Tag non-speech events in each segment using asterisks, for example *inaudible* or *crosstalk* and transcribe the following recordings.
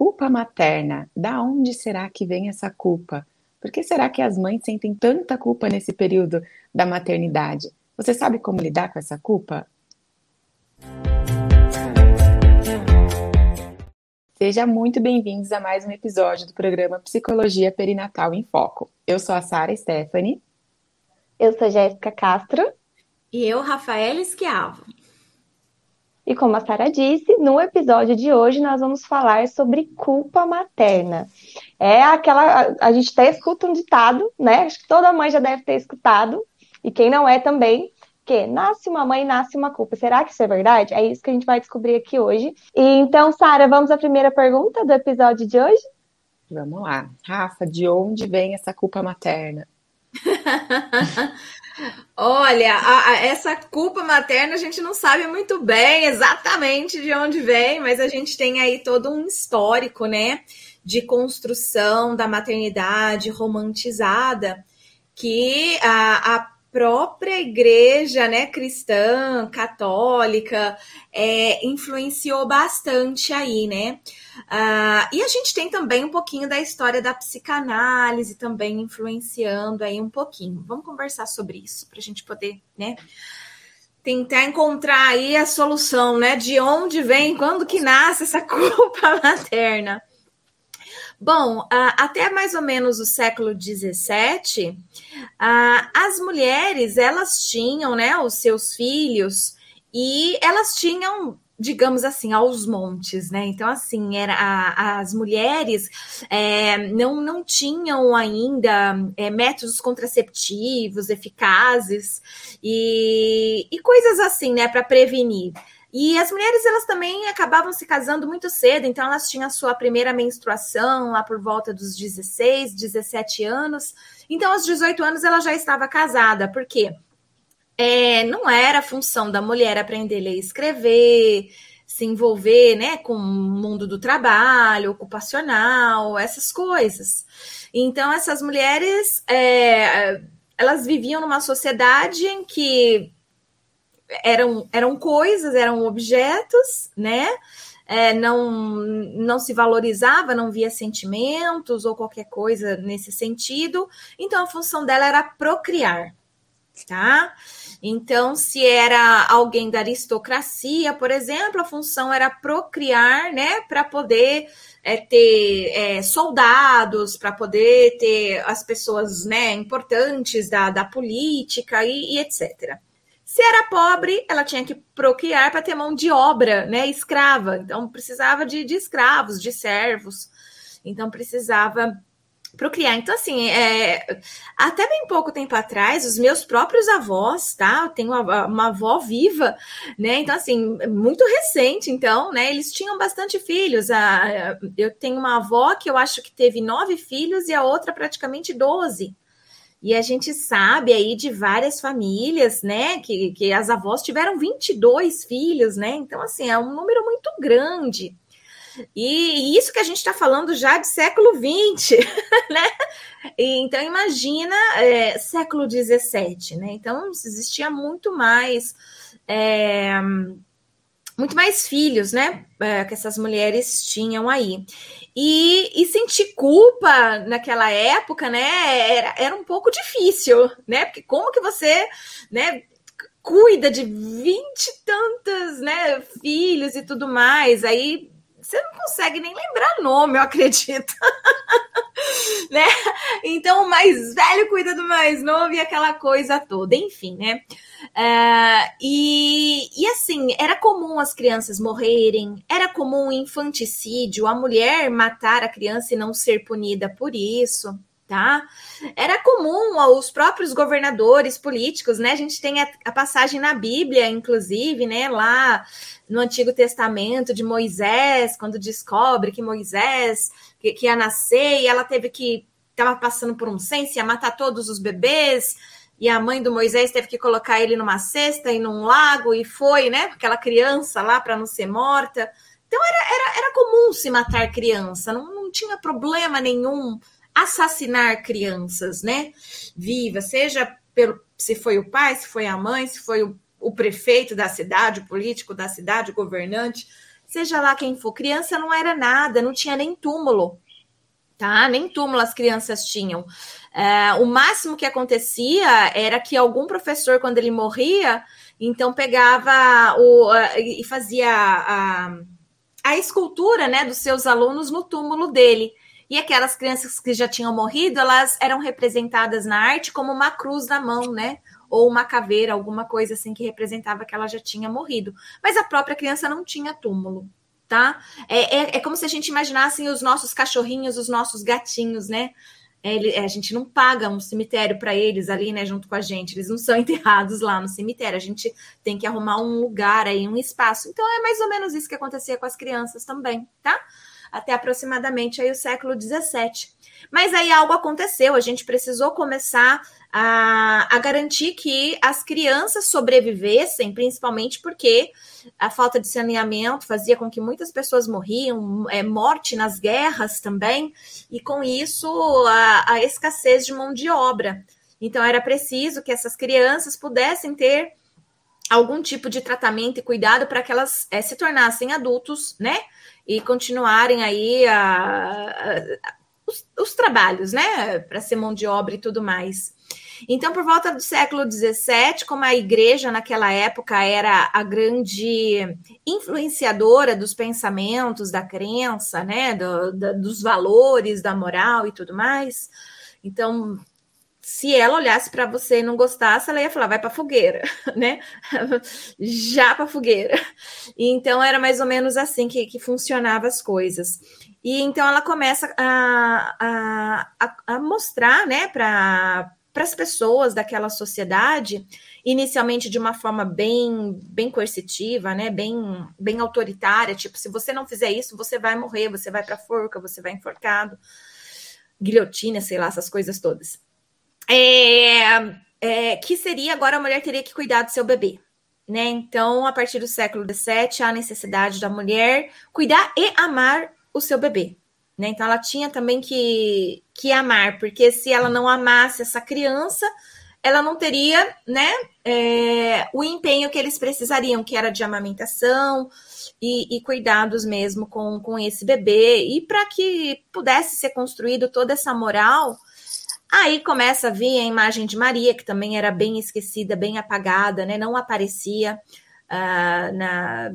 culpa materna. Da onde será que vem essa culpa? Por que será que as mães sentem tanta culpa nesse período da maternidade? Você sabe como lidar com essa culpa? Seja muito bem-vindos a mais um episódio do programa Psicologia Perinatal em Foco. Eu sou a Sara Stephanie. Eu sou Jéssica Castro. E eu, Rafaela Esquiavo. E como a Sara disse, no episódio de hoje nós vamos falar sobre culpa materna. É aquela. A gente até escuta um ditado, né? Acho que toda mãe já deve ter escutado, e quem não é também, que nasce uma mãe, nasce uma culpa. Será que isso é verdade? É isso que a gente vai descobrir aqui hoje. E então, Sara, vamos à primeira pergunta do episódio de hoje? Vamos lá. Rafa, de onde vem essa culpa materna? *laughs* Olha, a, a, essa culpa materna a gente não sabe muito bem exatamente de onde vem, mas a gente tem aí todo um histórico, né, de construção da maternidade romantizada que a, a própria igreja né, cristã, católica, é, influenciou bastante aí, né? Uh, e a gente tem também um pouquinho da história da psicanálise também influenciando aí um pouquinho. Vamos conversar sobre isso para a gente poder, né? Tentar encontrar aí a solução, né? De onde vem, quando que nasce essa *laughs* culpa materna. Bom, até mais ou menos o século XVII, as mulheres elas tinham, né, os seus filhos e elas tinham digamos assim, aos montes, né? Então, assim, era a, as mulheres é, não, não tinham ainda é, métodos contraceptivos eficazes e, e coisas assim, né, para prevenir. E as mulheres, elas também acabavam se casando muito cedo, então elas tinham a sua primeira menstruação lá por volta dos 16, 17 anos. Então, aos 18 anos, ela já estava casada, por quê? É, não era função da mulher aprender a ler e escrever, se envolver né, com o mundo do trabalho, ocupacional, essas coisas. Então, essas mulheres, é, elas viviam numa sociedade em que eram, eram coisas, eram objetos, né? É, não, não se valorizava, não via sentimentos ou qualquer coisa nesse sentido. Então, a função dela era procriar, tá? Então, se era alguém da aristocracia, por exemplo, a função era procriar, né, para poder é, ter é, soldados, para poder ter as pessoas, né, importantes da, da política e, e etc. Se era pobre, ela tinha que procriar para ter mão de obra, né, escrava. Então precisava de, de escravos, de servos. Então precisava procriar. Então, assim, é, até bem pouco tempo atrás, os meus próprios avós, tá? Eu tenho uma, uma, avó viva, né? Então, assim, muito recente, então, né? Eles tinham bastante filhos. A, eu tenho uma avó que eu acho que teve nove filhos e a outra praticamente doze. E a gente sabe aí de várias famílias, né, que, que as avós tiveram 22 filhos, né? Então, assim, é um número muito grande. E, isso que a gente está falando já de século XX, *laughs* né? E, então, imagina é, século XVII, né? Então, existia muito mais. É, muito mais filhos, né? É, que essas mulheres tinham aí. E, e, sentir culpa naquela época, né? Era, era um pouco difícil, né? Porque como que você, né? Cuida de vinte tantas, né? Filhos e tudo mais. Aí você não consegue nem lembrar nome, eu acredito. *laughs* né? Então o mais velho cuida do mais novo e aquela coisa toda, enfim, né? Uh, e, e assim, era comum as crianças morrerem, era comum infanticídio, a mulher matar a criança e não ser punida por isso tá? Era comum os próprios governadores políticos, né? A gente tem a, a, passagem na Bíblia, inclusive, né? Lá no Antigo Testamento de Moisés, quando descobre que Moisés que, que ia nascer e ela teve que estava passando por um censo, ia matar todos os bebês. E a mãe do Moisés teve que colocar ele numa cesta e num lago, e foi, né? Aquela criança lá para não ser morta. Então era, era, era comum se matar criança, não, não tinha problema nenhum assassinar crianças, né? Viva, seja pelo, se foi o pai, se foi a mãe, se foi o, o prefeito da cidade, o político da cidade, o governante, seja lá quem for. Criança não era nada, não tinha nem túmulo, tá? Nem túmulo as crianças tinham. É, o máximo que acontecia era que algum professor, quando ele morria, então pegava o, e fazia a, a escultura né, dos seus alunos no túmulo dele. E aquelas crianças que já tinham morrido, elas eram representadas na arte como uma cruz na mão, né? Ou uma caveira, alguma coisa assim que representava que ela já tinha morrido. Mas a própria criança não tinha túmulo, tá? É, é, é como se a gente imaginasse os nossos cachorrinhos, os nossos gatinhos, né? Ele, a gente não paga um cemitério para eles ali, né, junto com a gente. Eles não são *laughs* enterrados lá no cemitério. A gente tem que arrumar um lugar aí, um espaço. Então é mais ou menos isso que acontecia com as crianças também, tá? Até aproximadamente aí o século XVII. Mas aí algo aconteceu. A gente precisou começar a, a garantir que as crianças sobrevivessem, principalmente porque a falta de saneamento fazia com que muitas pessoas morriam, é, morte nas guerras também, e com isso a, a escassez de mão de obra. Então era preciso que essas crianças pudessem ter algum tipo de tratamento e cuidado para que elas é, se tornassem adultos, né? E continuarem aí a, a, os, os, trabalhos, né? Para ser mão de obra e tudo mais. Então, por volta do século XVII, como a igreja naquela época era a grande influenciadora dos pensamentos, da crença, né, do, do, dos valores, da moral e tudo mais, então se ela olhasse para você e não gostasse, ela ia falar, vai para fogueira, *laughs* né? Já para fogueira. Então era mais ou menos assim que, que funcionava as coisas. E então ela começa a, a, a, mostrar, né, para para as pessoas daquela sociedade, inicialmente de uma forma bem bem coercitiva, né, bem bem autoritária, tipo, se você não fizer isso, você vai morrer, você vai para forca, você vai enforcado, guilhotina, sei lá, essas coisas todas. É, é, que seria agora a mulher teria que cuidar do seu bebê. Né? Então, a partir do século XVII, há necessidade da mulher cuidar e amar o seu bebê. Né? Então, ela tinha também que, que amar, porque se ela não amasse essa criança, ela não teria né, é, o empenho que eles precisariam, que era de amamentação e, e cuidados mesmo com, com esse bebê. E para que pudesse ser construído toda essa moral, aí começa a vir a imagem de Maria, que também era bem esquecida, bem apagada, né, não aparecia uh, na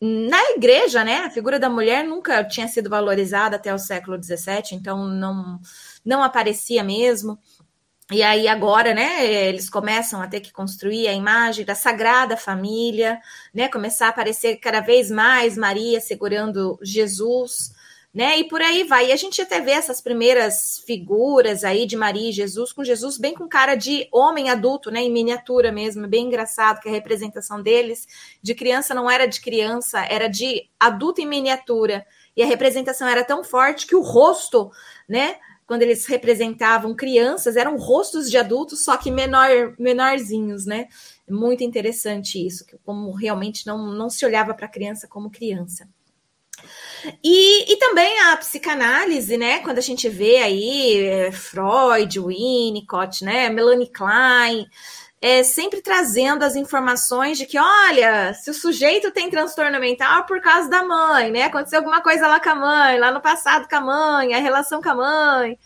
na igreja, né, a figura da mulher nunca tinha sido valorizada até o século XVII, então não, não aparecia mesmo. E aí agora, né, eles começam a ter que construir a imagem da Sagrada Família, né, começar a aparecer cada vez mais Maria segurando Jesus, né? E por aí vai. E a gente até vê essas primeiras figuras aí de Maria e Jesus, com Jesus bem com cara de homem adulto, né? Em miniatura mesmo, bem engraçado que a representação deles de criança não era de criança, era de adulto em miniatura. E a representação era tão forte que o rosto, né? Quando eles representavam crianças, eram rostos de adultos, só que menor, menorzinhos, né? Muito interessante isso, como realmente não, não se olhava para a criança como criança. E, e também a psicanálise, né? Quando a gente vê aí é, Freud, Winnicott, né? Melanie Klein, é, sempre trazendo as informações de que, olha, se o sujeito tem transtorno mental por causa da mãe, né? Aconteceu alguma coisa lá com a mãe, lá no passado com a mãe, a relação com a mãe.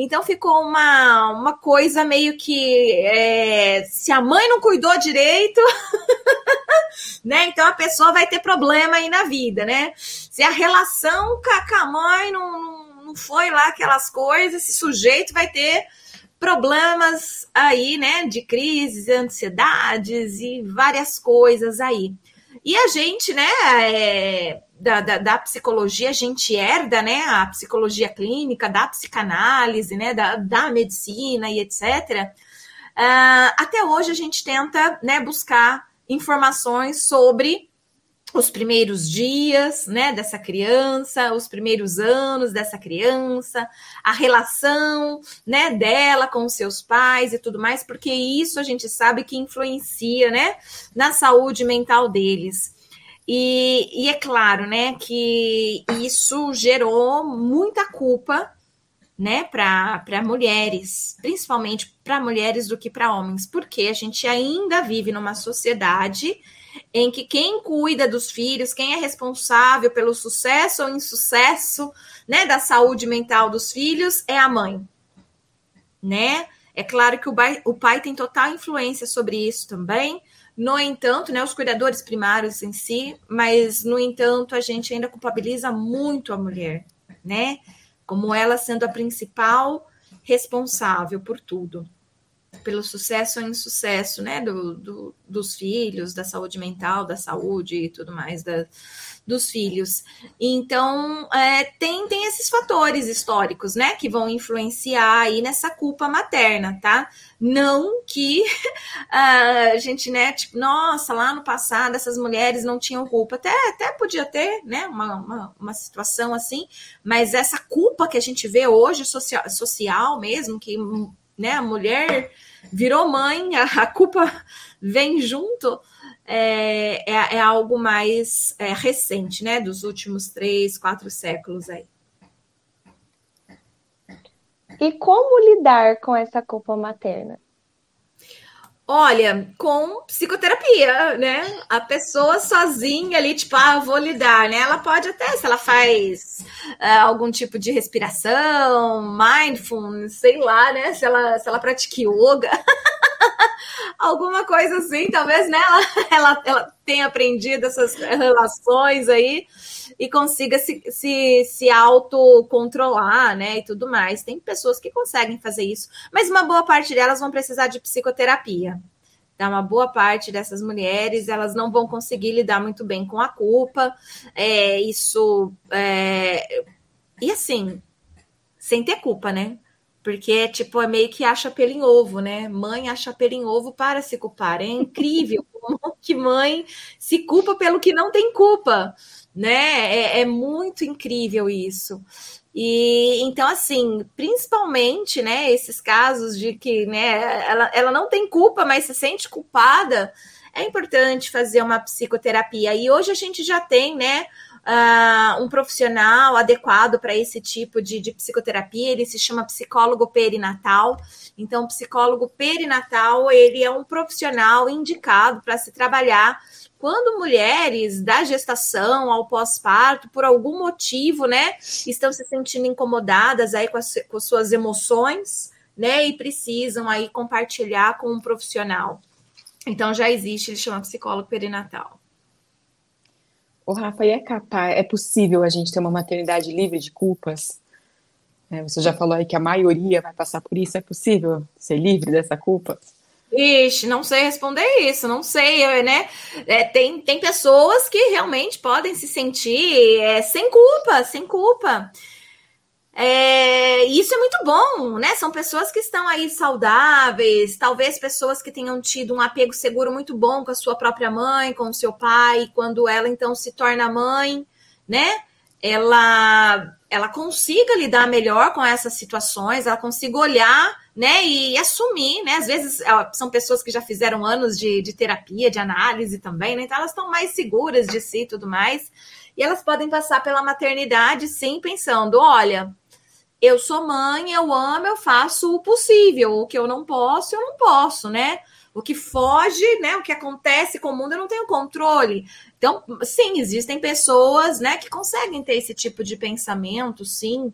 Então ficou uma, uma coisa meio que é, se a mãe não cuidou direito, *laughs* né? Então a pessoa vai ter problema aí na vida, né? Se a relação com a mãe não, não foi lá aquelas coisas, esse sujeito vai ter problemas aí, né? De crises, ansiedades e várias coisas aí. E a gente, né, é, da, da, da, psicologia, a gente herda, né, a psicologia clínica, da psicanálise, né, da, da medicina e etc. Uh, ah, até hoje a gente tenta, né, buscar informações sobre os primeiros dias, né, dessa criança, os primeiros anos dessa criança, a relação, né, dela com os seus pais e tudo mais, porque isso a gente sabe que influencia, né, na saúde mental deles. E, e é claro, né, que isso gerou muita culpa né, para mulheres, principalmente para mulheres do que para homens, porque a gente ainda vive numa sociedade em que quem cuida dos filhos, quem é responsável pelo sucesso ou insucesso, né, da saúde mental dos filhos é a mãe, né? É claro que o pai, o pai tem total influência sobre isso também. No entanto, né, os cuidadores primários em si, mas no entanto a gente ainda culpabiliza muito a mulher, né? Como ela sendo a principal responsável por tudo pelo sucesso ou insucesso, né, do, do, dos filhos, da saúde mental, da saúde e tudo mais da, dos filhos. Então, é, tem, tem esses fatores históricos, né, que vão influenciar aí nessa culpa materna, tá? Não que *laughs* a gente, né, tipo, nossa, lá no passado essas mulheres não tinham culpa. Até, até podia ter, né, uma, uma, uma situação assim, mas essa culpa que a gente vê hoje, social, social mesmo, que né, a mulher virou mãe, a, a culpa vem junto, é, é, é algo mais é, recente, né, dos últimos três, quatro séculos aí. E como lidar com essa culpa materna? Olha, com psicoterapia, né? A pessoa sozinha ali, tipo, ah, vou lidar, né? Ela pode até, se ela faz uh, algum tipo de respiração, mindfulness, sei lá, né? Se ela, se ela pratica yoga, *laughs* alguma coisa assim, talvez, né? Ela, ela, ela tenha aprendido essas relações aí e consiga se, se, se autocontrolar, né? E tudo mais. Tem pessoas que conseguem fazer isso, mas uma boa parte delas vão precisar de psicoterapia. Tá? Uma boa parte dessas mulheres elas não vão conseguir lidar muito bem com a culpa. É, isso. É... E assim, sem ter culpa, né? Porque, tipo, é meio que acha pelo em ovo, né? Mãe acha pelo em ovo para se culpar. É incrível como *laughs* que mãe se culpa pelo que não tem culpa né? É, é, muito incrível isso. E então, assim, principalmente, né, esses casos de que, né, ela, ela não tem culpa, mas se sente culpada, é importante fazer uma psicoterapia. E hoje a gente já tem, né, uh, um profissional adequado para esse tipo de, de psicoterapia, ele se chama psicólogo perinatal. Então, psicólogo perinatal, ele é um profissional indicado para se trabalhar quando mulheres da gestação ao pós-parto, por algum motivo, né, estão se sentindo incomodadas aí com, as, com suas emoções, né, e precisam aí compartilhar com um profissional. Então já existe, ele chama psicólogo perinatal. O Rafa, e é capaz, é possível a gente ter uma maternidade livre de culpas? É, você já falou aí que a maioria vai passar por isso, é possível ser livre dessa culpa? Ixi, não sei responder isso, não sei, né? É, tem, tem pessoas que realmente podem se sentir é, sem culpa, sem culpa. É, isso é muito bom, né? São pessoas que estão aí saudáveis, talvez pessoas que tenham tido um apego seguro muito bom com a sua própria mãe, com o seu pai, quando ela então se torna mãe, né? Ela, ela consiga lidar melhor com essas situações, ela consiga olhar né? E assumir, né? Às vezes são pessoas que já fizeram anos de, de terapia, de análise também, né? Então elas estão mais seguras de si e tudo mais. E elas podem passar pela maternidade, sim, pensando: olha, eu sou mãe, eu amo, eu faço o possível. O que eu não posso, eu não posso, né? O que foge, né? O que acontece com o mundo, eu não tenho controle. Então, sim, existem pessoas, né, que conseguem ter esse tipo de pensamento, sim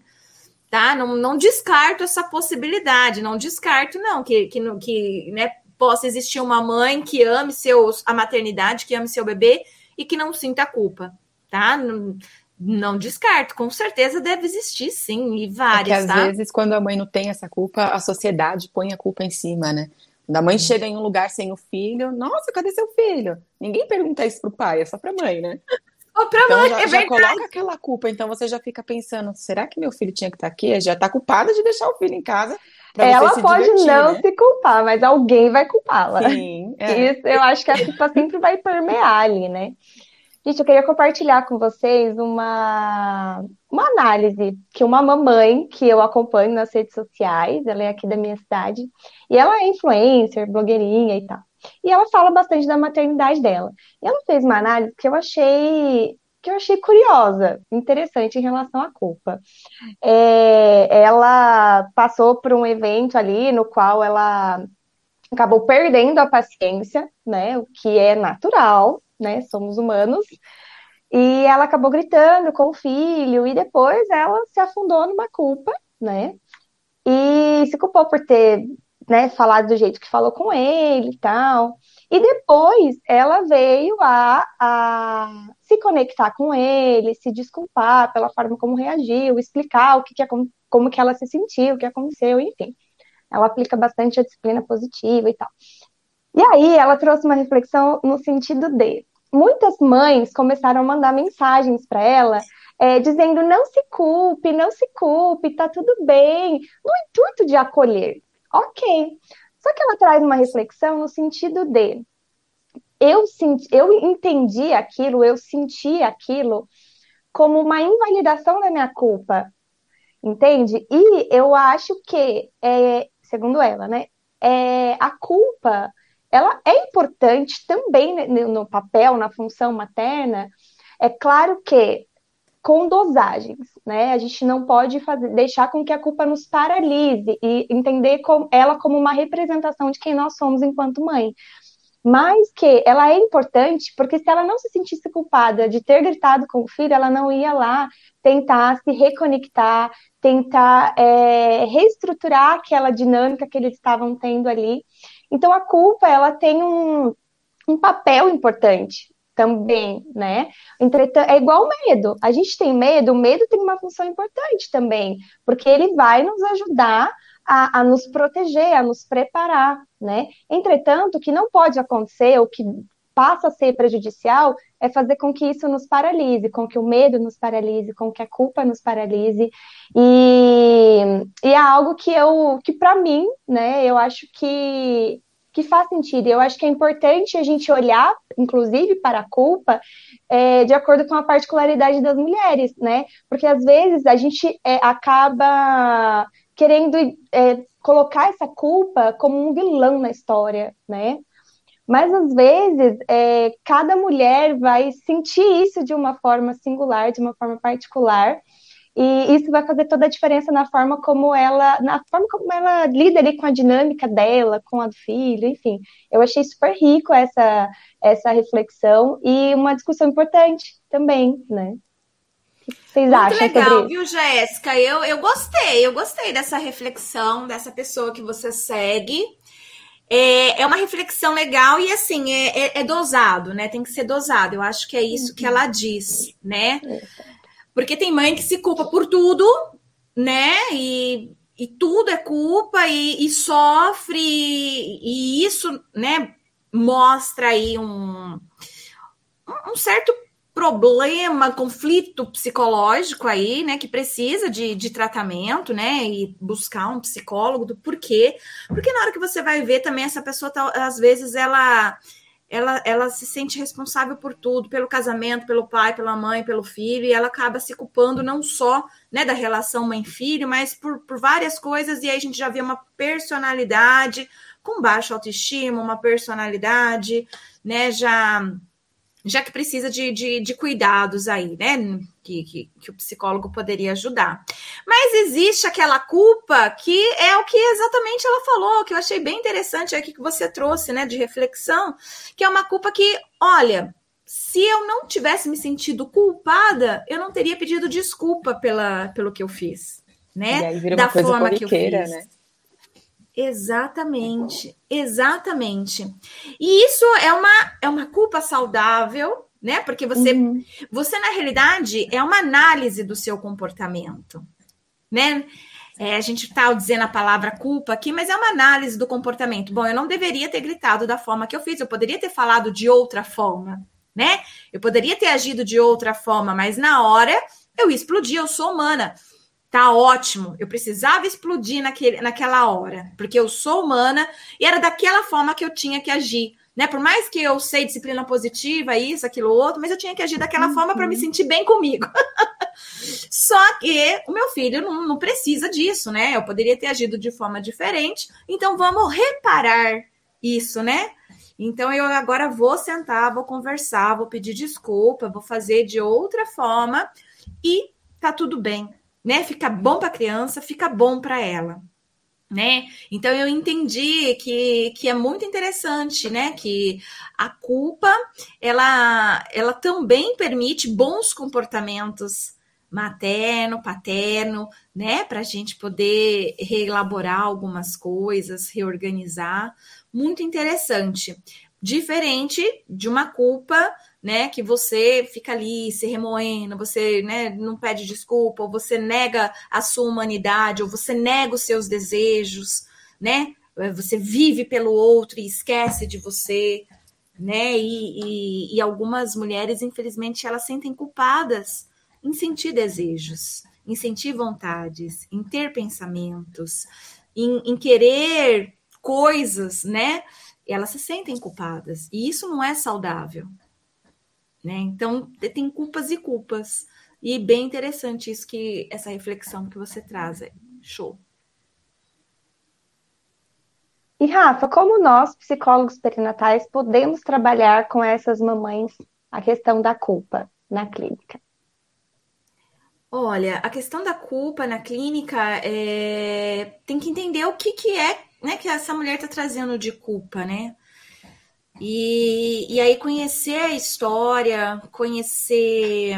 tá? Não, não descarto essa possibilidade, não descarto, não, que, que, que né, possa existir uma mãe que ame seus, a maternidade, que ame seu bebê e que não sinta culpa, tá? Não, não descarto, com certeza deve existir, sim, e várias, Porque, às tá? vezes, quando a mãe não tem essa culpa, a sociedade põe a culpa em cima, né? Quando a mãe chega em um lugar sem o filho, nossa, cadê seu filho? Ninguém pergunta isso pro pai, é só pra mãe, né? Ou pra então mãe, já, é já coloca aquela culpa, então você já fica pensando, será que meu filho tinha que estar tá aqui? Já está culpada de deixar o filho em casa. Ela pode divertir, não né? se culpar, mas alguém vai culpá-la. Sim, é. Isso, eu acho que a culpa sempre vai permear ali, né? Gente, eu queria compartilhar com vocês uma, uma análise que uma mamãe que eu acompanho nas redes sociais, ela é aqui da minha cidade, e ela é influencer, blogueirinha e tal. E ela fala bastante da maternidade dela. E ela fez uma análise que eu achei que eu achei curiosa, interessante em relação à culpa. É, ela passou por um evento ali no qual ela acabou perdendo a paciência, né? O que é natural, né? Somos humanos. E ela acabou gritando com o filho, e depois ela se afundou numa culpa, né? E se culpou por ter né, falado do jeito que falou com ele e tal. E depois ela veio a, a se conectar com ele, se desculpar pela forma como reagiu, explicar o que, que como, como que ela se sentiu, o que aconteceu, enfim. Ela aplica bastante a disciplina positiva e tal. E aí ela trouxe uma reflexão no sentido de muitas mães começaram a mandar mensagens para ela é, dizendo não se culpe, não se culpe, tá tudo bem, no intuito de acolher. Ok. Só que ela traz uma reflexão no sentido de eu, senti, eu entendi aquilo, eu senti aquilo como uma invalidação da minha culpa. Entende? E eu acho que, é, segundo ela, né, é, a culpa ela é importante também no papel, na função materna. É claro que com dosagens, né? A gente não pode fazer, deixar com que a culpa nos paralise e entender com, ela como uma representação de quem nós somos enquanto mãe. Mas que ela é importante porque se ela não se sentisse culpada de ter gritado com o filho, ela não ia lá tentar se reconectar, tentar é, reestruturar aquela dinâmica que eles estavam tendo ali. Então a culpa ela tem um, um papel importante também, né? Entretanto, é igual o medo. A gente tem medo, o medo tem uma função importante também, porque ele vai nos ajudar a, a, nos proteger, a nos preparar, né? Entretanto, o que não pode acontecer, o que passa a ser prejudicial, é fazer com que isso nos paralise, com que o medo nos paralise, com que a culpa nos paralise. E, e é algo que eu, que para mim, né, eu acho que que faz sentido. Eu acho que é importante a gente olhar, inclusive, para a culpa é, de acordo com a particularidade das mulheres, né? Porque às vezes a gente é, acaba querendo é, colocar essa culpa como um vilão na história, né? Mas às vezes é, cada mulher vai sentir isso de uma forma singular, de uma forma particular, e isso vai fazer toda a diferença na forma como ela, na forma como ela lida ali com a dinâmica dela, com a do filho, enfim. Eu achei super rico essa, essa reflexão e uma discussão importante também, né? O que vocês Muito acham legal, viu, Jéssica? Eu, eu gostei, eu gostei dessa reflexão, dessa pessoa que você segue. É, é uma reflexão legal e assim, é, é, é dosado, né? Tem que ser dosado. Eu acho que é isso que ela diz, né? Porque tem mãe que se culpa por tudo, né? E, e tudo é culpa e, e sofre, e isso, né, mostra aí um, um certo problema, conflito psicológico aí, né, que precisa de, de tratamento, né, e buscar um psicólogo do porquê. Porque na hora que você vai ver também, essa pessoa, tá, às vezes, ela ela, ela se sente responsável por tudo, pelo casamento, pelo pai, pela mãe, pelo filho, e ela acaba se culpando não só né, da relação mãe-filho, mas por, por várias coisas, e aí a gente já vê uma personalidade com baixa autoestima, uma personalidade, né, já já que precisa de, de, de cuidados aí, né? Que, que, que, o psicólogo poderia ajudar. Mas existe aquela culpa que é o que exatamente ela falou, que eu achei bem interessante aqui que você trouxe, né, de reflexão, que é uma culpa que, olha, se eu não tivesse me sentido culpada, eu não teria pedido desculpa pela, pelo que eu fiz, né? Da forma que eu fiz. Né? Exatamente, exatamente. E isso é uma, é uma culpa saudável, né? Porque você, uhum. você na realidade é uma análise do seu comportamento, né? É, a gente está dizendo a palavra culpa aqui, mas é uma análise do comportamento. Bom, eu não deveria ter gritado da forma que eu fiz, eu poderia ter falado de outra forma, né? Eu poderia ter agido de outra forma, mas na hora eu explodi, eu sou humana. Tá ótimo. Eu precisava explodir naquele, naquela hora, porque eu sou humana e era daquela forma que eu tinha que agir. Né? Por mais que eu sei disciplina positiva, isso, aquilo, outro, mas eu tinha que agir daquela uhum. forma para me sentir bem comigo. *laughs* Só que o meu filho não, não precisa disso, né? Eu poderia ter agido de forma diferente. Então vamos reparar isso, né? Então eu agora vou sentar, vou conversar, vou pedir desculpa, vou fazer de outra forma e tá tudo bem né? Fica bom para a criança, fica bom para ela. né? Então eu entendi que, que é muito interessante, né? Que a culpa ela, ela também permite bons comportamentos materno, paterno, né? Para a gente poder reelaborar algumas coisas, reorganizar. Muito interessante. Diferente de uma culpa né, que você fica ali se remoendo, você né, não pede desculpa, ou você nega a sua humanidade, ou você nega os seus desejos, né? Você vive pelo outro e esquece de você, né? E, e, e algumas mulheres, infelizmente, elas sentem culpadas em sentir desejos, em sentir vontades, em ter pensamentos, em, em querer coisas, né? Elas se sentem culpadas. E isso não é saudável. Né? Então, tem culpas e culpas. E bem interessante isso que essa reflexão que você traz. Show. E Rafa, como nós, psicólogos perinatais, podemos trabalhar com essas mamães a questão da culpa na clínica? Olha, a questão da culpa na clínica é... tem que entender o que, que é né, que essa mulher está trazendo de culpa, né? E, e aí conhecer a história, conhecer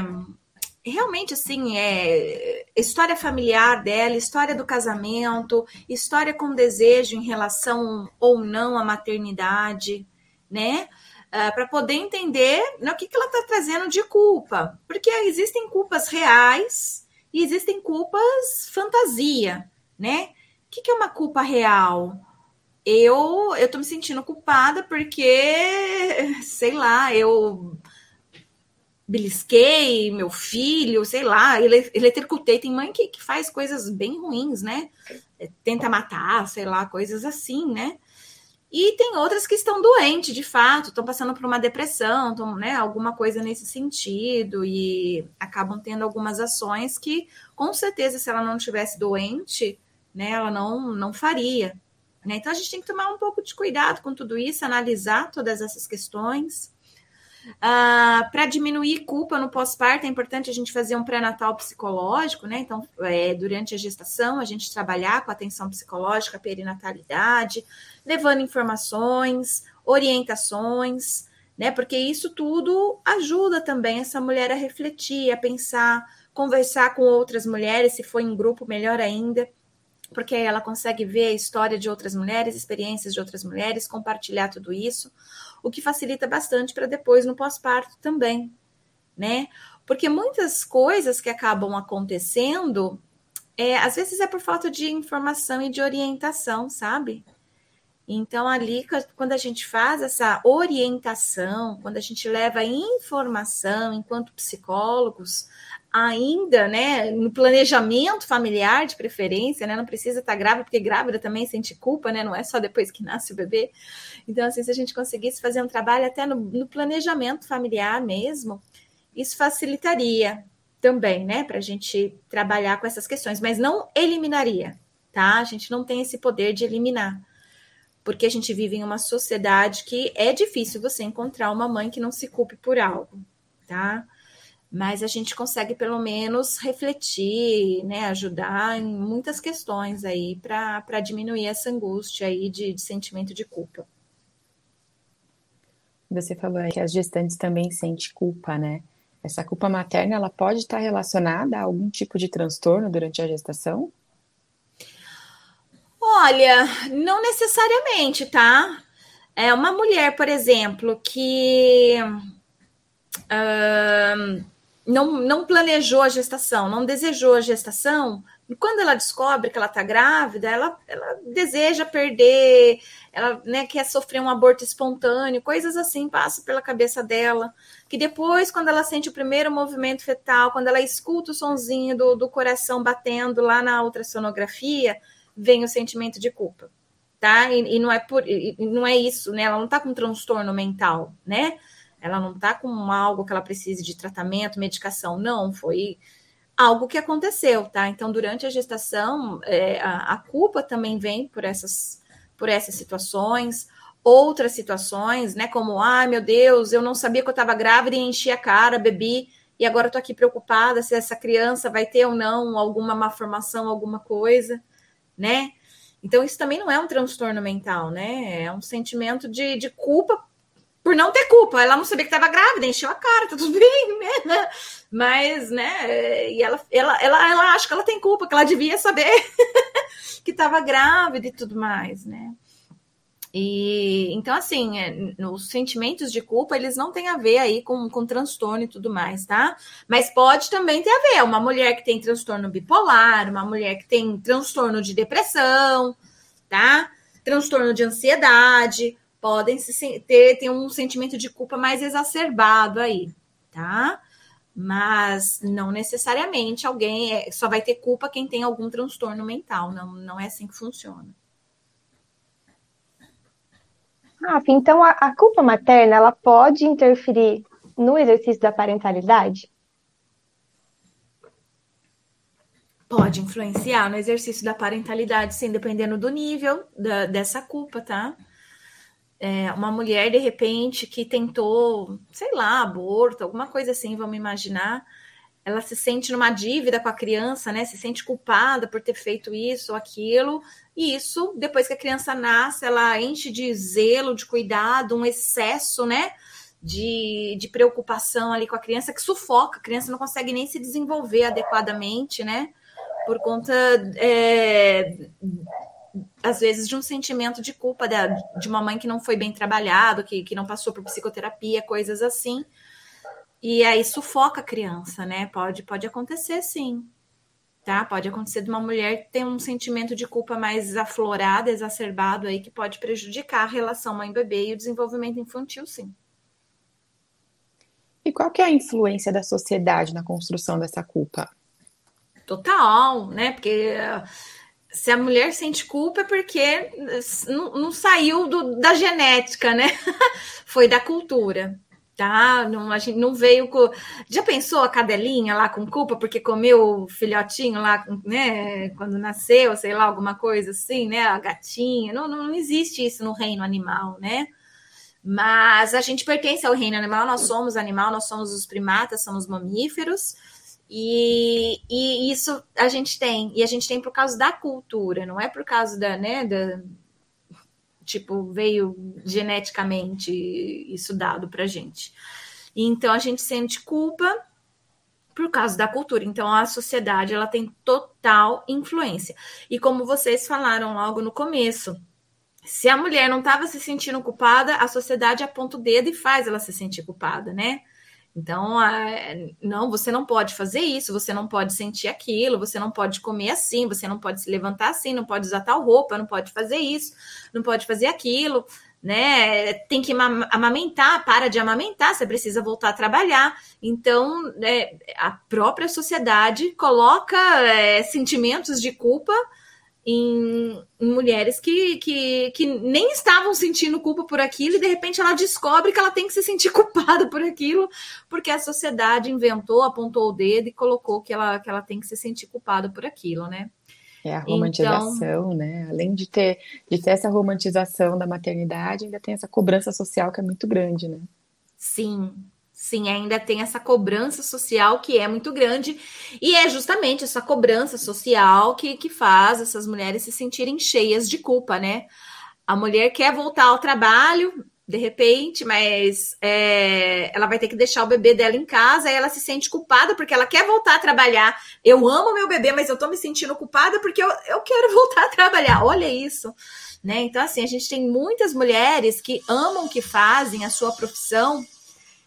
realmente assim é história familiar dela, história do casamento, história com desejo em relação ou não à maternidade, né? Uh, ah, para poder entender né, o que, que ela está trazendo de culpa, porque existem culpas reais e existem culpas fantasia, né? Que, que é uma culpa real? eu eu tô me sentindo culpada porque, sei lá, eu belisquei meu filho, sei lá, ele, eletricutei. Tem mãe que, que faz coisas bem ruins, né? É, tenta matar, sei lá, coisas assim, né? E tem outras que estão doentes, de fato, estão passando por uma depressão, tão, né, alguma coisa nesse sentido, e acabam tendo algumas ações que, com certeza, se ela não tivesse doente, né, ela não, não faria. Né? Então a gente tem que tomar um pouco de cuidado com tudo isso, analisar todas essas questões. Ah, para diminuir culpa no pós-parto, é importante a gente fazer um pré-natal psicológico, né? Então, é, durante a gestação, a gente trabalhar com atenção psicológica, perinatalidade, levando informações, orientações, né? Porque isso tudo ajuda também essa mulher a refletir, a pensar, conversar com outras mulheres, se for em grupo, melhor ainda porque ela consegue ver a história de outras mulheres, experiências de outras mulheres, compartilhar tudo isso, o que facilita bastante para depois no pós-parto também, né? Porque muitas coisas que acabam acontecendo, é, às vezes é por falta de informação e de orientação, sabe? Então, ali, quando a gente faz essa orientação, quando a gente leva informação enquanto psicólogos, ainda, né, no planejamento familiar de preferência, né, não precisa estar grávida, porque grávida também sente culpa, né, não é só depois que nasce o bebê. Então, assim, se a gente conseguisse fazer um trabalho até no, no planejamento familiar mesmo, isso facilitaria também, né, para a gente trabalhar com essas questões, mas não eliminaria, tá? A gente não tem esse poder de eliminar, porque a gente vive em uma sociedade que é difícil você encontrar uma mãe que não se culpe por algo, tá? Mas a gente consegue pelo menos refletir, né, ajudar em muitas questões aí para diminuir essa angústia aí de, de, sentimento de culpa. Você falou aí que as gestantes também sentem culpa, né? Essa culpa materna, ela pode estar relacionada a algum tipo de transtorno durante a gestação? Olha, não necessariamente, tá? É uma mulher, por exemplo, que não, não planejou a gestação, não desejou a gestação, quando ela descobre que ela está grávida, ela, ela deseja perder, ela né, quer sofrer um aborto espontâneo, coisas assim passam pela cabeça dela. Que depois, quando ela sente o primeiro movimento fetal, quando ela escuta o sonzinho do, do coração batendo lá na ultrassonografia, vem o sentimento de culpa. Tá? E, e não é por, e, não é isso, né? Ela não está com transtorno mental, né? Ela não está com algo que ela precise de tratamento, medicação, não, foi algo que aconteceu, tá? Então, durante a gestação, é, a, a, culpa também vem por essas, por essas situações, outras situações, né? Como, ai meu Deus, eu não sabia que eu estava grávida e enchi a cara, bebi, e agora estou aqui preocupada se essa criança vai ter ou não alguma malformação, alguma coisa, né? Então, isso também não é um transtorno mental, né? É um sentimento de, de culpa por não ter culpa. Ela não sabia que estava grávida, encheu a cara, tá tudo *laughs* bem, né? Mas, né? E ela, ela, ela, ela acha que ela tem culpa, que ela devia saber *laughs* que estava grávida e tudo mais, né? E então, assim, é, os sentimentos de culpa, eles não têm a ver aí com, com transtorno e tudo mais, tá? Mas pode também ter a ver. Uma mulher que tem transtorno bipolar, uma mulher que tem transtorno de depressão, tá? Transtorno de ansiedade, podem se, ter, ter um sentimento de culpa mais exacerbado aí, tá? Mas não necessariamente alguém é, só vai ter culpa quem tem algum transtorno mental, não, não é assim que funciona. Rafa, então a, a culpa materna ela pode interferir no exercício da parentalidade? Pode influenciar no exercício da parentalidade, sim, dependendo do nível da, dessa culpa, tá? É, uma mulher, de repente, que tentou, sei lá, aborto, alguma coisa assim, vamos imaginar, ela se sente numa dívida com a criança, né? Se sente culpada por ter feito isso ou aquilo, e isso, depois que a criança nasce, ela enche de zelo, de cuidado, um excesso, né? De, de preocupação ali com a criança que sufoca, a criança não consegue nem se desenvolver adequadamente, né? Por conta, é, às vezes, de um sentimento de culpa da, de uma mãe que não foi bem trabalhado, que, que não passou por psicoterapia, coisas assim. E aí sufoca a criança, né? Pode, pode acontecer sim tá? Pode acontecer de uma mulher ter um sentimento de culpa mais aflorado, exacerbado aí, que pode prejudicar a relação mãe-bebê e o desenvolvimento infantil, sim. E qual que é a influência da sociedade na construção dessa culpa? Total, né? Porque se a mulher sente culpa é porque não, não saiu do, da genética, né? *laughs* Foi da cultura tá? Não, a gente não veio com. Já pensou a cadelinha lá com culpa porque comeu o filhotinho lá, né? Quando nasceu, sei lá, alguma coisa assim, né? A gatinha. Não, não, não existe isso no reino animal, né? Mas a gente pertence ao reino animal, nós somos animal, nós somos os primatas, somos mamíferos. E, e isso a gente tem, e a gente tem por causa da cultura, não é por causa da, né, da, tipo, veio geneticamente isso dado pra gente. Então a gente sente culpa por causa da cultura. Então a sociedade ela tem total influência. E como vocês falaram logo no começo, se a mulher não estava se sentindo culpada, a sociedade aponta o dedo e faz ela se sentir culpada, né? Então, não, você não pode fazer isso, você não pode sentir aquilo, você não pode comer assim, você não pode se levantar assim, não pode usar tal roupa, não pode fazer isso, não pode fazer aquilo, né? Tem que amamentar, para de amamentar, você precisa voltar a trabalhar. Então, é, a própria sociedade coloca é, sentimentos de culpa em, em, mulheres que, que, que nem estavam sentindo culpa por aquilo e de repente ela descobre que ela tem que se sentir *laughs* culpada por aquilo porque a sociedade inventou, apontou o dedo e colocou que ela, que ela tem que se sentir culpada por aquilo, né? É a romantização, então, né? Além de ter, de ter essa romantização da maternidade, ainda tem essa cobrança social que é muito grande, né? Sim, Sim, ainda tem essa cobrança social que é muito grande, e é justamente essa cobrança social que, que faz essas mulheres se sentirem cheias de culpa, né? A mulher quer voltar ao trabalho, de repente, mas é, ela vai ter que deixar o bebê dela em casa, e ela se sente culpada porque ela quer voltar a trabalhar. Eu amo meu bebê, mas eu tô me sentindo culpada porque eu, eu quero *laughs* voltar a trabalhar. Olha isso. Né? Então, assim, a gente tem muitas mulheres que amam o que fazem, a sua profissão,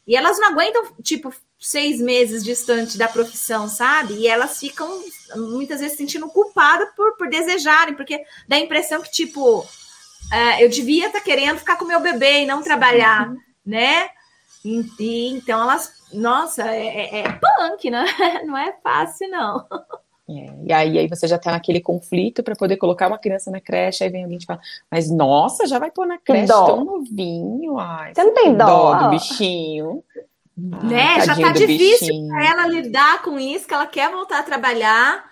e elas não aguentam, tipo, seis meses distante da profissão, sabe? E elas ficam muitas vezes sentindo culpada por, por desejarem, porque dá a impressão que, tipo, uh, eu devia estar tá querendo ficar com meu bebê e não trabalhar, né? E, e, então elas, nossa, é, é, é punk, né? *laughs* Não é fácil, não. *laughs* É, e aí, aí você já tá naquele conflito para poder colocar uma criança na creche, aí vem alguém e fala, mas nossa, já vai pôr na creche dó. tão novinho, ai. Você não tem dó, dó do bichinho. Ai, né? Já tá difícil para ela lidar com isso, que ela quer voltar a trabalhar.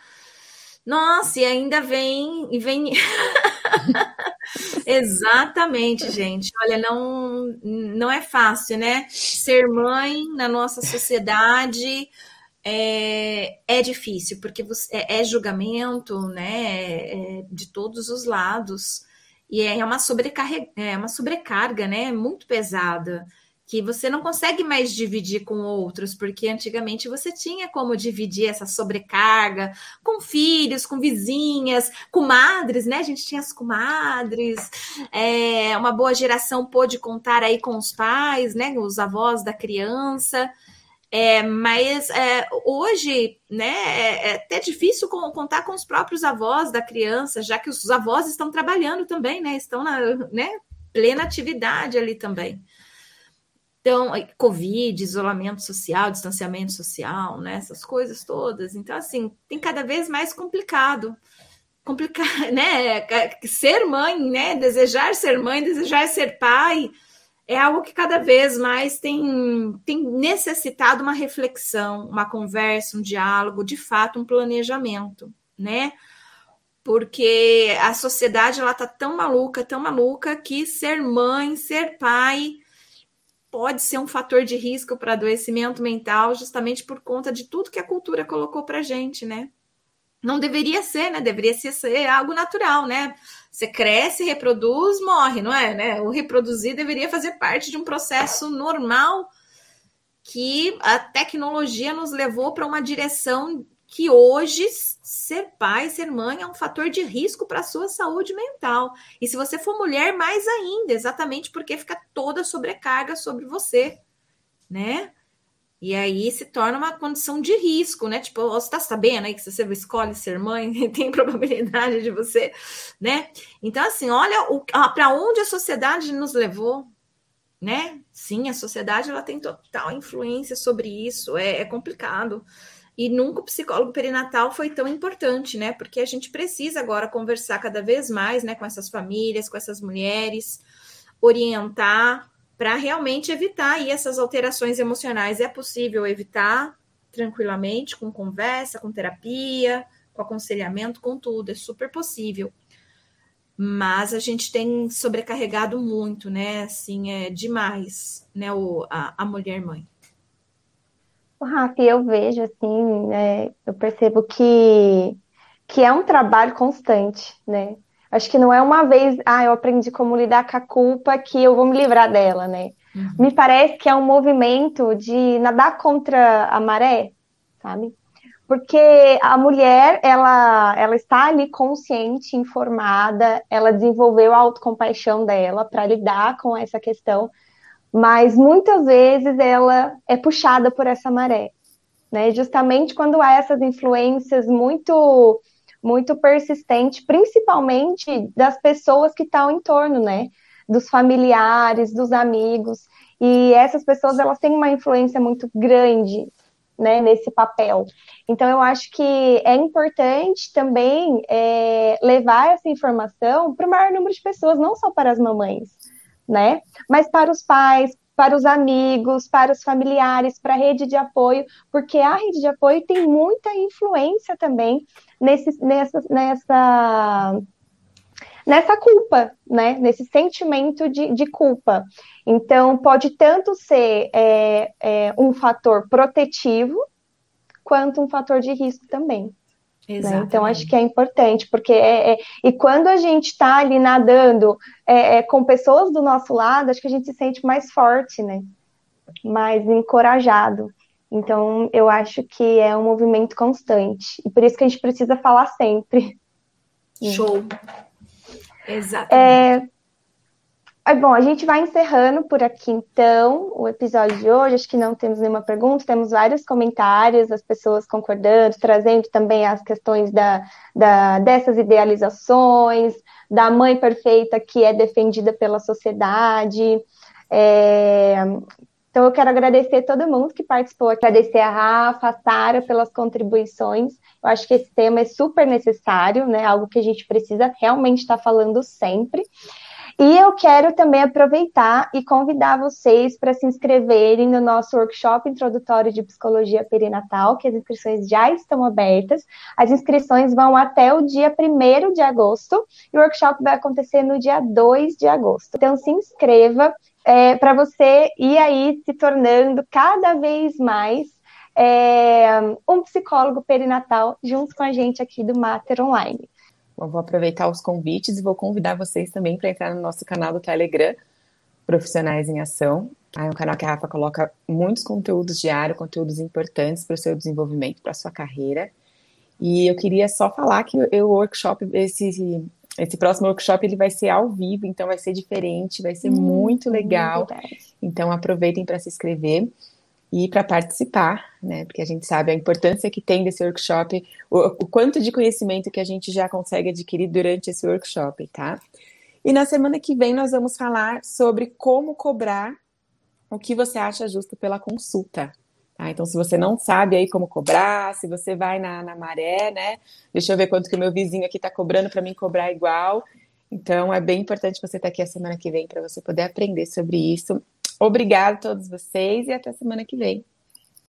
Nossa, e ainda vem e vem. *laughs* Exatamente, gente. Olha, não não é fácil, né? Ser mãe na nossa sociedade é, é difícil, porque você, é, é julgamento né, é, de todos os lados. E é uma, sobrecarga, é uma sobrecarga né, muito pesada que você não consegue mais dividir com outros, porque antigamente você tinha como dividir essa sobrecarga com filhos, com vizinhas, comadres, né? A gente tinha as comadres, é, uma boa geração pôde contar aí com os pais, né? Os avós da criança. É, mas é, hoje, né, é, é até difícil contar com os próprios avós da criança, já que os avós estão trabalhando também, né? Estão na né, plena atividade ali também. Então, Covid, isolamento social, distanciamento social, né? Essas coisas todas. Então, assim, tem cada vez mais complicado. Complicado, *laughs* né? Ser mãe, né? Desejar ser mãe, desejar ser pai, é algo que cada vez mais tem, tem necessitado uma reflexão, uma conversa, um diálogo, de fato, um planejamento, né? Porque a sociedade ela tá tão maluca, tão maluca que ser mãe, ser pai pode ser um fator de risco para adoecimento mental, justamente por conta de tudo que a cultura colocou para gente, né? Não deveria ser, né? Deveria ser algo natural, né? Você cresce, reproduz, morre, não é? Né? O reproduzir deveria fazer parte de um processo normal que a tecnologia nos levou para uma direção que hoje ser pai, ser mãe é um fator de risco para a sua saúde mental. E se você for mulher, mais ainda, exatamente porque fica toda sobrecarga sobre você, né? E aí se torna uma condição de risco, né? Tipo, você está sabendo aí que se você escolhe ser mãe, *laughs* tem probabilidade de você, né? Então, assim, olha para onde a sociedade nos levou, né? Sim, a sociedade ela tem total influência sobre isso, é, é complicado. E nunca o psicólogo perinatal foi tão importante, né? Porque a gente precisa agora conversar cada vez mais, né, com essas famílias, com essas mulheres, orientar para realmente evitar aí essas alterações emocionais. É possível evitar tranquilamente, com conversa, com terapia, com aconselhamento, com tudo, é super possível. Mas a gente tem sobrecarregado muito, né? Assim, é demais, né? O, a, a mulher mãe. Rafa, eu vejo assim, né, eu percebo que, que é um trabalho constante, né? Acho que não é uma vez, ah, eu aprendi como lidar com a culpa que eu vou me livrar dela, né? Uhum. Me parece que é um movimento de nadar contra a maré, sabe? Porque a mulher, ela, ela está ali consciente, informada, ela desenvolveu a autocompaixão dela para lidar com essa questão, mas muitas vezes ela é puxada por essa maré, né? Justamente quando há essas influências muito muito persistente, principalmente das pessoas que estão em torno, né? Dos familiares, dos amigos. E essas pessoas, elas têm uma influência muito grande, né, nesse papel. Então, eu acho que é importante também é, levar essa informação para o maior número de pessoas, não só para as mamães, né? Mas para os pais, para os amigos, para os familiares, para a rede de apoio, porque a rede de apoio tem muita influência também nesse, nessa, nessa, nessa culpa, né? Nesse sentimento de, de culpa. Então, pode tanto ser é, é, um fator protetivo, quanto um fator de risco também. Né? Então, acho que é importante, porque é, é e quando a gente está ali nadando é, é, com pessoas do nosso lado, acho que a gente se sente mais forte, né? Mais encorajado. Então, eu acho que é um movimento constante. E por isso que a gente precisa falar sempre. Show. Exatamente. É, bom, a gente vai encerrando por aqui, então, o episódio de hoje. Acho que não temos nenhuma pergunta, temos vários comentários, as pessoas concordando, trazendo também as questões da, da, dessas idealizações, da mãe perfeita que é defendida pela sociedade. É, então, eu quero agradecer todo mundo que participou, agradecer a Rafa, a Sara pelas contribuições. Eu acho que esse tema é super necessário, né? Algo que a gente precisa realmente estar falando sempre. E eu quero também aproveitar e convidar vocês para se inscreverem no nosso workshop introdutório de psicologia perinatal, que as inscrições já estão abertas. As inscrições vão até o dia 1 de agosto e o workshop vai acontecer no dia 2 de agosto. Então se inscreva é, para você ir aí se tornando cada vez mais é, um psicólogo perinatal junto com a gente aqui do Mater Online. Eu vou aproveitar os convites e vou convidar vocês também para entrar no nosso canal do Telegram, Profissionais em Ação. É um canal que a Rafa coloca muitos conteúdos diários, conteúdos importantes para o seu desenvolvimento, para a sua carreira. E eu queria só falar que o workshop, esse, esse próximo workshop, ele vai ser ao vivo, então vai ser diferente, vai ser hum, muito legal. Então aproveitem para se inscrever e para participar, né? Porque a gente sabe a importância que tem desse workshop, o, o, quanto de conhecimento que a gente já consegue adquirir durante esse workshop, tá? E na semana que vem nós vamos falar sobre como cobrar o que você acha justo pela consulta. Tá? Então, se você não sabe aí como cobrar, se você vai na, na maré, né? Deixa eu ver quanto que o meu vizinho aqui está cobrando para mim cobrar igual. Então, é bem importante você estar tá aqui a semana que vem para você poder aprender sobre isso. Obrigada a todos vocês e até semana que vem.